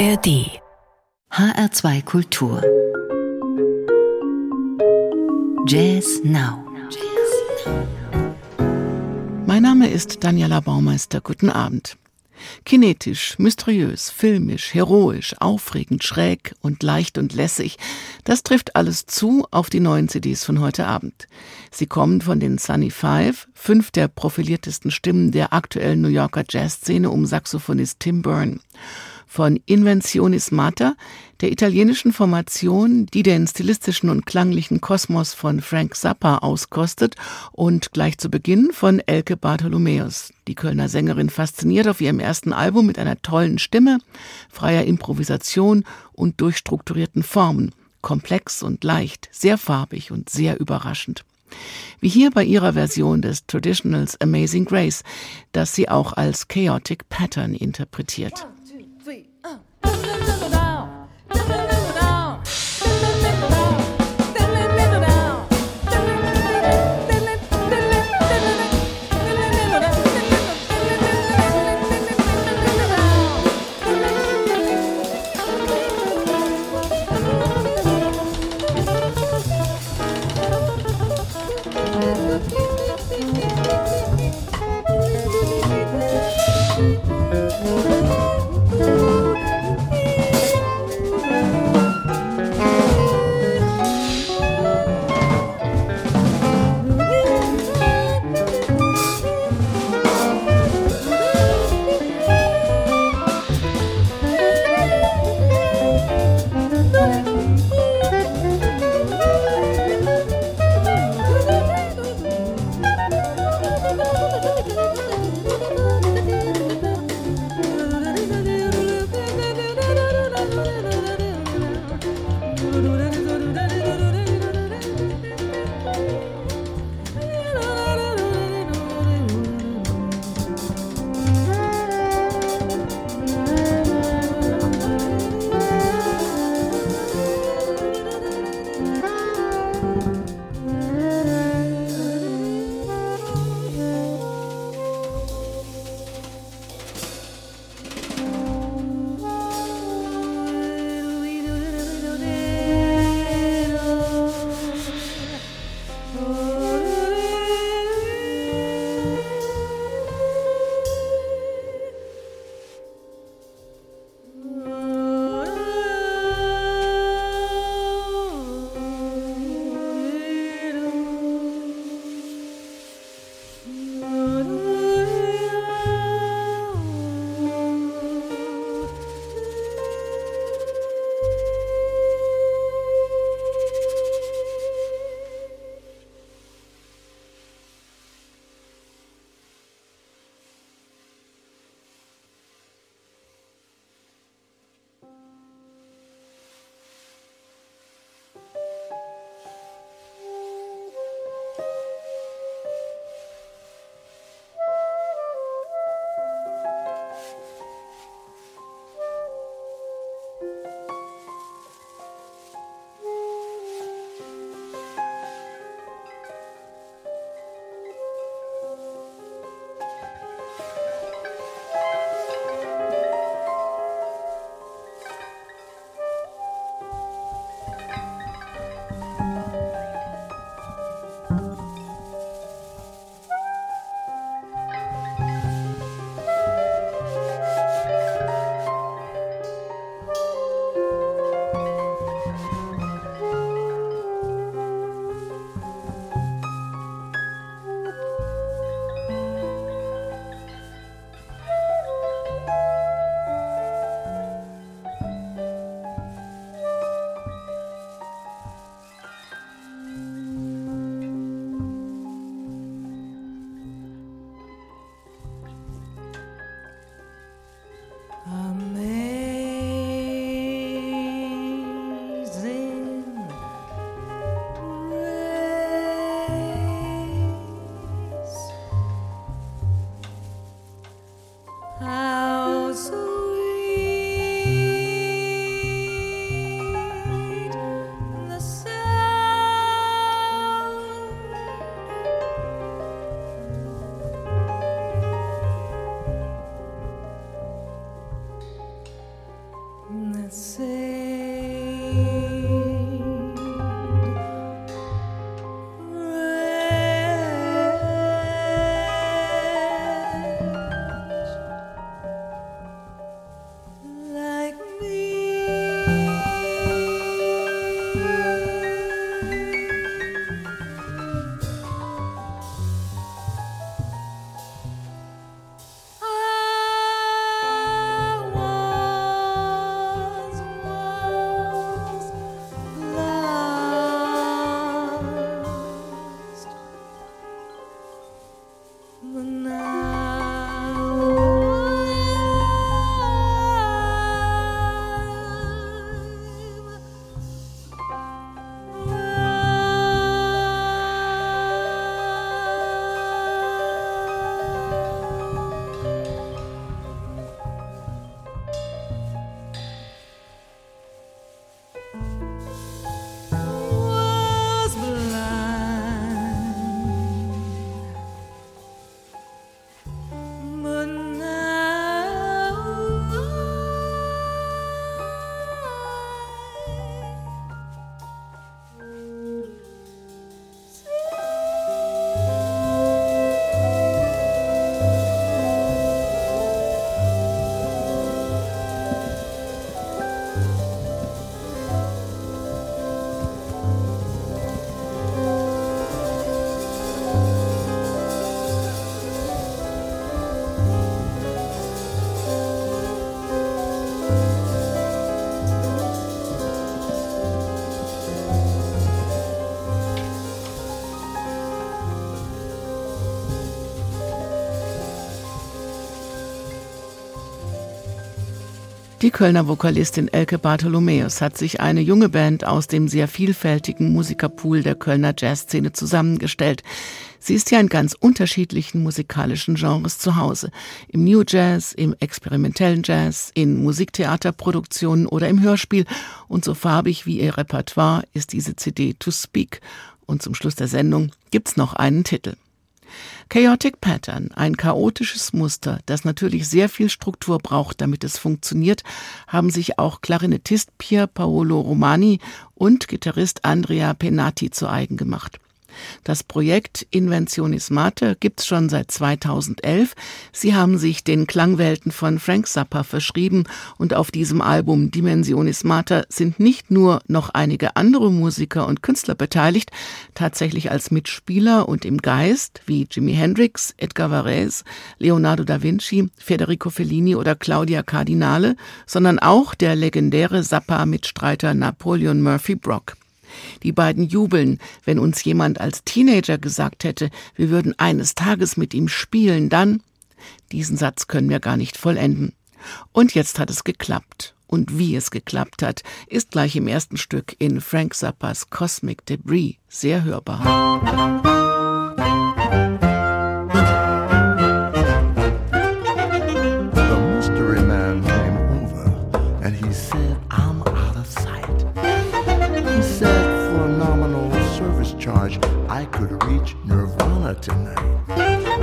ARD HR2 Kultur Jazz Now Mein Name ist Daniela Baumeister. Guten Abend. Kinetisch, mysteriös, filmisch, heroisch, aufregend, schräg und leicht und lässig. Das trifft alles zu auf die neuen CDs von heute Abend. Sie kommen von den Sunny Five, fünf der profiliertesten Stimmen der aktuellen New Yorker Jazzszene um Saxophonist Tim Byrne von Inventionis Mater, der italienischen Formation, die den stilistischen und klanglichen Kosmos von Frank Zappa auskostet und gleich zu Beginn von Elke Bartholomäus. Die Kölner Sängerin fasziniert auf ihrem ersten Album mit einer tollen Stimme, freier Improvisation und durchstrukturierten Formen, komplex und leicht, sehr farbig und sehr überraschend wie hier bei ihrer Version des Traditionals Amazing Grace, das sie auch als Chaotic Pattern interpretiert. Die Kölner Vokalistin Elke Bartholomäus hat sich eine junge Band aus dem sehr vielfältigen Musikerpool der Kölner Jazzszene zusammengestellt. Sie ist ja in ganz unterschiedlichen musikalischen Genres zu Hause. Im New Jazz, im experimentellen Jazz, in Musiktheaterproduktionen oder im Hörspiel. Und so farbig wie ihr Repertoire ist diese CD To Speak. Und zum Schluss der Sendung gibt's noch einen Titel. Chaotic Pattern, ein chaotisches Muster, das natürlich sehr viel Struktur braucht, damit es funktioniert, haben sich auch Klarinettist Pier Paolo Romani und Gitarrist Andrea Penati zu eigen gemacht. Das Projekt Inventionis Mate gibt's schon seit 2011. Sie haben sich den Klangwelten von Frank Zappa verschrieben und auf diesem Album Dimensionis Mater sind nicht nur noch einige andere Musiker und Künstler beteiligt, tatsächlich als Mitspieler und im Geist, wie Jimi Hendrix, Edgar Varese, Leonardo da Vinci, Federico Fellini oder Claudia Cardinale, sondern auch der legendäre Zappa-Mitstreiter Napoleon Murphy Brock. Die beiden jubeln, wenn uns jemand als Teenager gesagt hätte, wir würden eines Tages mit ihm spielen, dann. Diesen Satz können wir gar nicht vollenden. Und jetzt hat es geklappt. Und wie es geklappt hat, ist gleich im ersten Stück in Frank Zappas Cosmic Debris sehr hörbar. Tonight.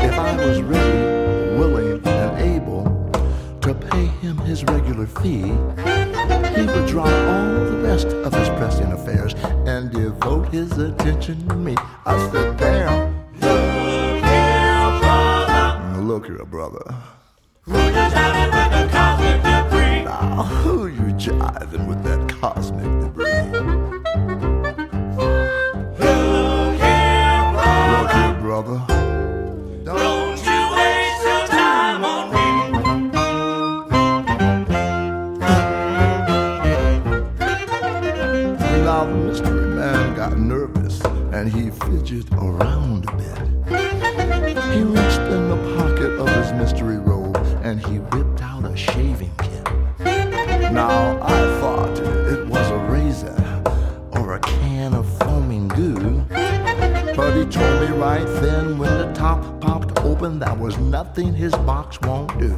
If I was ready, willing, and able to pay him his regular fee, he would drop all the rest of his pressing affairs and devote his attention to me. I said, damn. Look here, brother. Look here, brother. Now, who you jiving with that cosmic debris? Around a bit. He reached in the pocket of his mystery robe and he whipped out a shaving kit. Now I thought it was a razor or a can of foaming goo. But he told me right then when the top popped open, that was nothing his box won't do.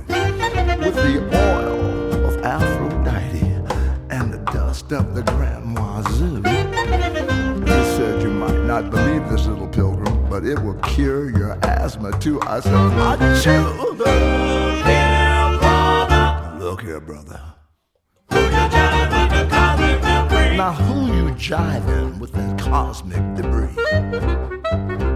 With the oil of Aphrodite and the dust of the Grand Wazoo. He said you might not believe it will cure your asthma too. I said, here, brother. Look here, brother. Now who you jiving with that cosmic debris?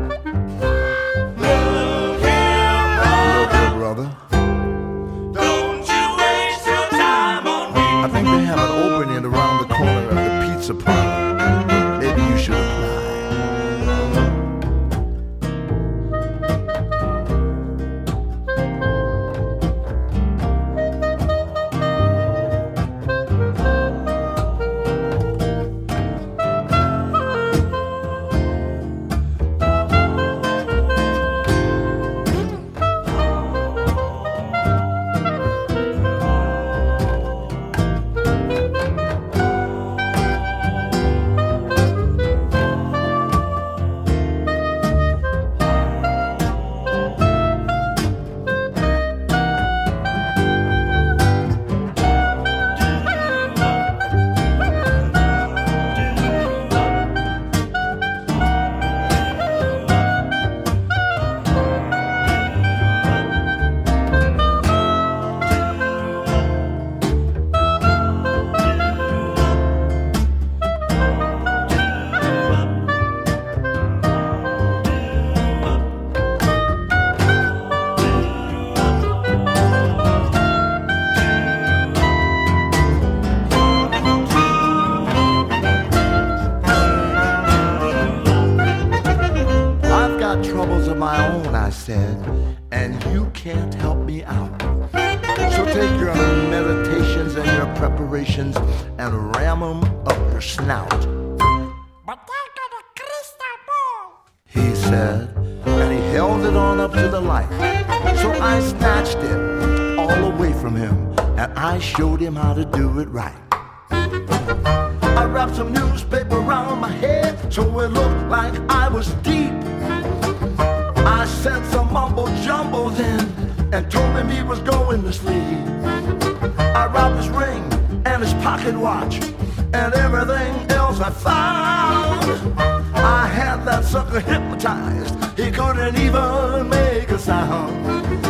And everything else I found. I had that sucker hypnotized. He couldn't even make a sound.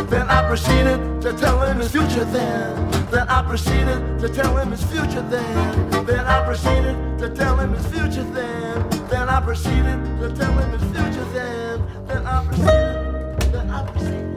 Then I proceeded to tell him his future then. Then I proceeded to tell him his future then. Then I proceeded to tell him his future then. Then I proceeded to tell him his future then. Then I proceeded. Then I proceeded.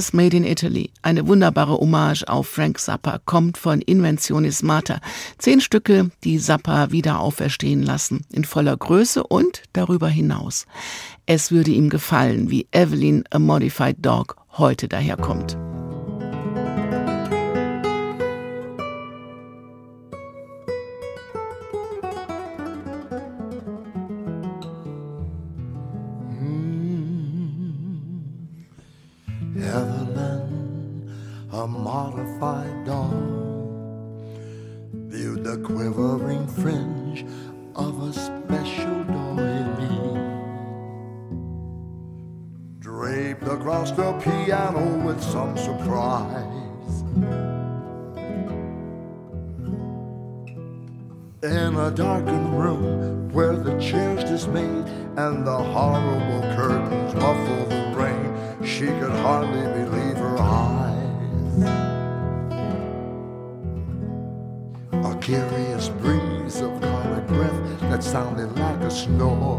Jazz Made in Italy, eine wunderbare Hommage auf Frank Zappa, kommt von Inventionis Mater. Zehn Stücke, die Zappa wieder auferstehen lassen, in voller Größe und darüber hinaus. Es würde ihm gefallen, wie Evelyn A Modified Dog heute daherkommt. Some surprise. In a darkened room where the chairs dismayed and the horrible curtains muffle the rain, she could hardly believe her eyes. A curious breeze of comic breath that sounded like a snore.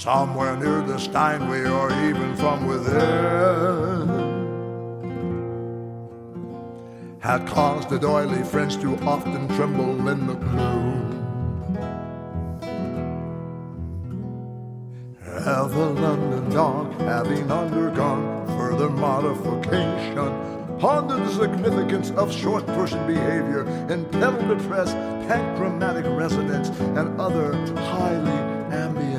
Somewhere near the Steinway or even from within had caused the doily friends to often tremble in the gloom. Evelyn the dog, having undergone further modification, pondered the significance of short person behavior in pedal depressed, panchromatic resonance, and other highly ambient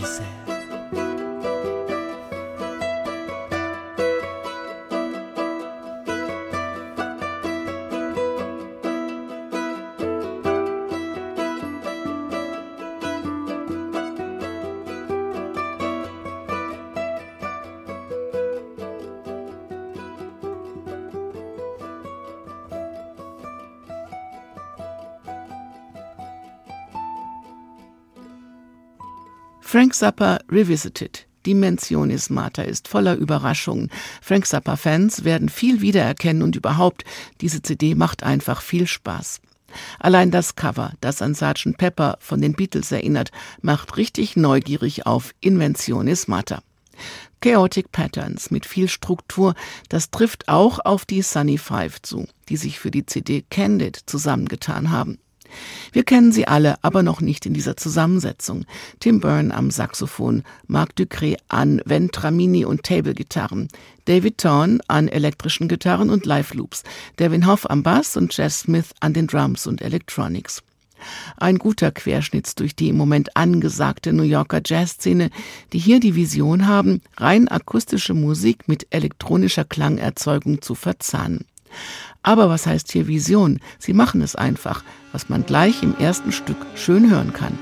viscères. Frank Zappa Revisited. Dimensionis Mater ist voller Überraschungen. Frank Zappa-Fans werden viel wiedererkennen und überhaupt, diese CD macht einfach viel Spaß. Allein das Cover, das an Sgt. Pepper von den Beatles erinnert, macht richtig neugierig auf Inventionis Mater. Chaotic Patterns mit viel Struktur, das trifft auch auf die Sunny Five zu, die sich für die CD Candid zusammengetan haben. Wir kennen sie alle, aber noch nicht in dieser Zusammensetzung. Tim Byrne am Saxophon, Marc Ducré an Ventramini und Table-Gitarren, David Thorne an elektrischen Gitarren und Live-Loops, Devin Hoff am Bass und Jess Smith an den Drums und Electronics. Ein guter Querschnitt durch die im Moment angesagte New Yorker Jazzszene, die hier die Vision haben, rein akustische Musik mit elektronischer Klangerzeugung zu verzahnen. Aber was heißt hier Vision? Sie machen es einfach, was man gleich im ersten Stück schön hören kann.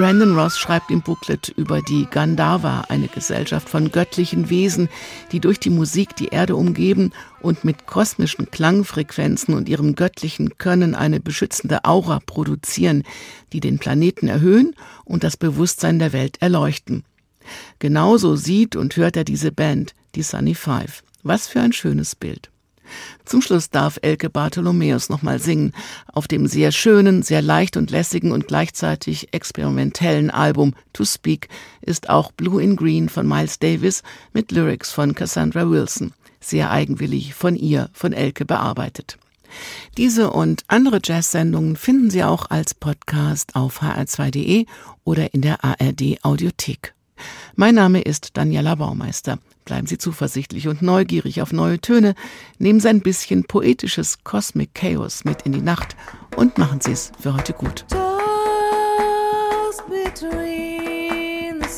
Brandon Ross schreibt im Booklet über die Gandharva, eine Gesellschaft von göttlichen Wesen, die durch die Musik die Erde umgeben und mit kosmischen Klangfrequenzen und ihrem göttlichen Können eine beschützende Aura produzieren, die den Planeten erhöhen und das Bewusstsein der Welt erleuchten. Genauso sieht und hört er diese Band, die Sunny Five. Was für ein schönes Bild. Zum Schluss darf Elke Bartholomäus nochmal singen auf dem sehr schönen, sehr leicht und lässigen und gleichzeitig experimentellen Album To Speak ist auch Blue in Green von Miles Davis mit Lyrics von Cassandra Wilson, sehr eigenwillig von ihr, von Elke bearbeitet. Diese und andere Jazz-Sendungen finden Sie auch als Podcast auf hr2.de oder in der ARD Audiothek. Mein Name ist Daniela Baumeister. Bleiben Sie zuversichtlich und neugierig auf neue Töne, nehmen Sie ein bisschen poetisches Cosmic Chaos mit in die Nacht und machen Sie es für heute gut. Tossed between the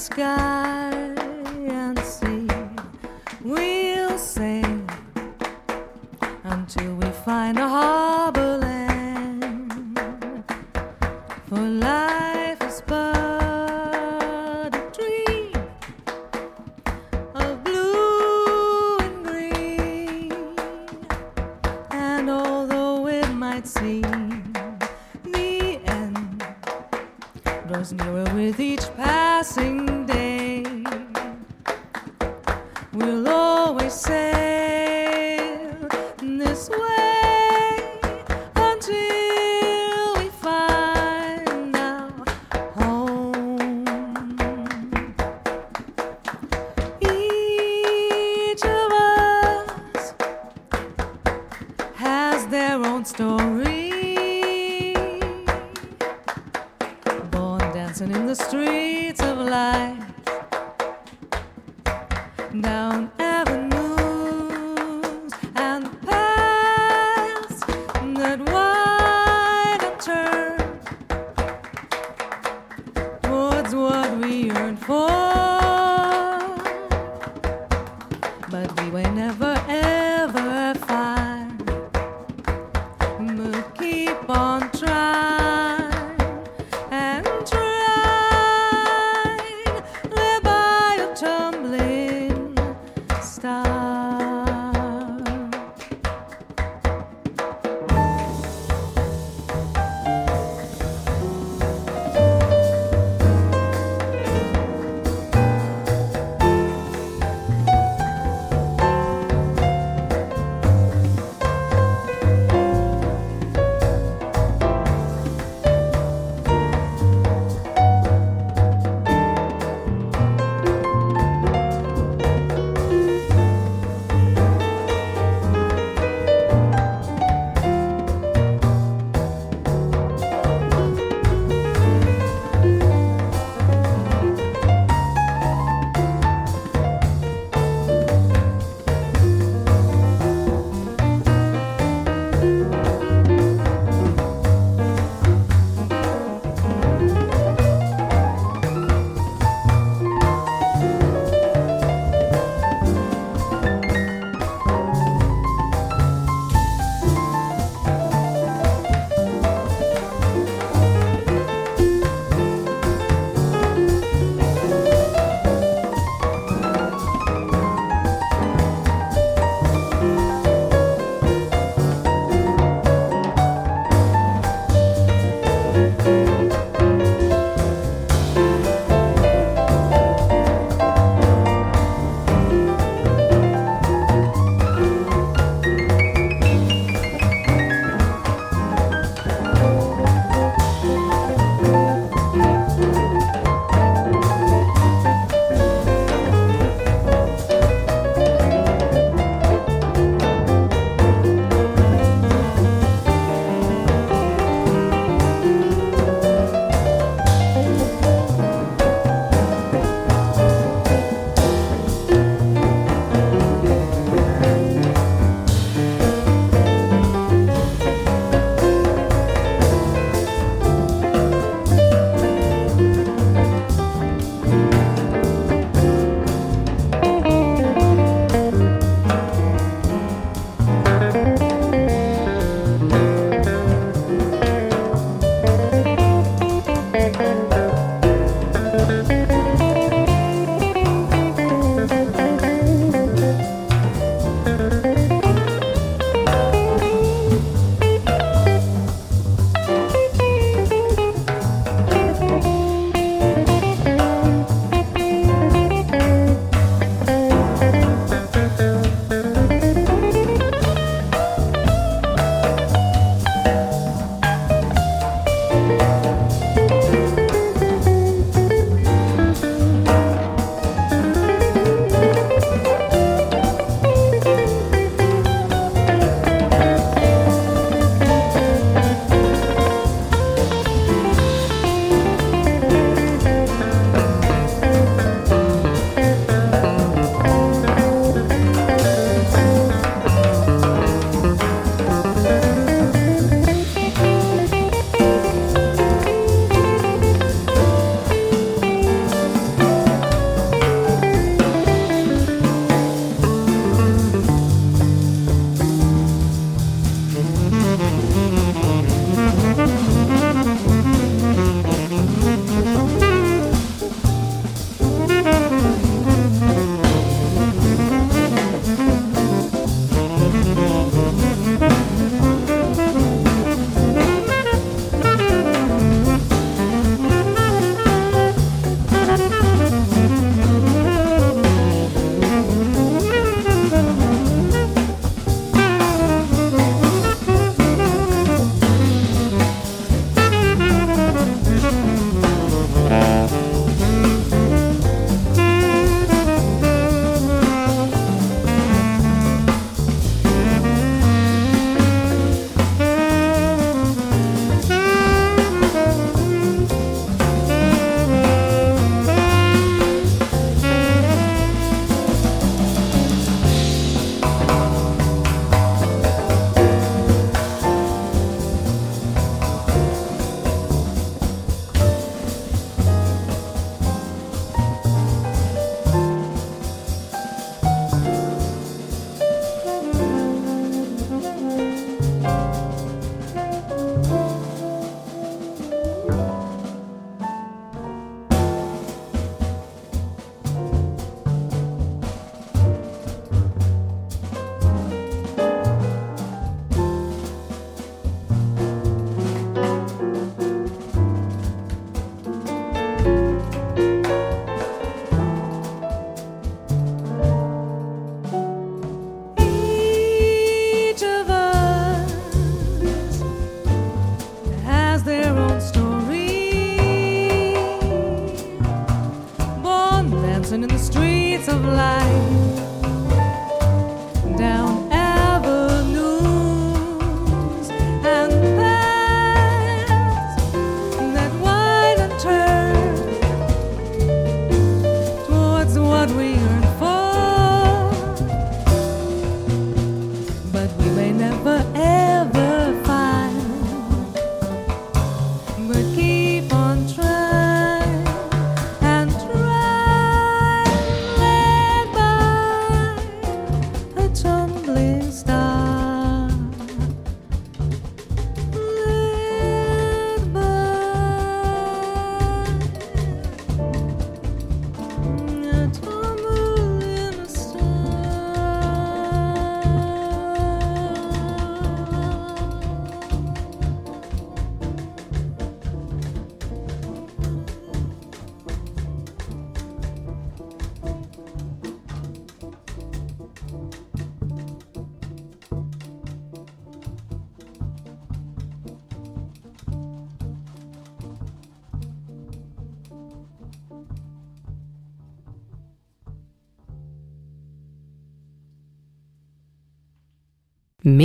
this way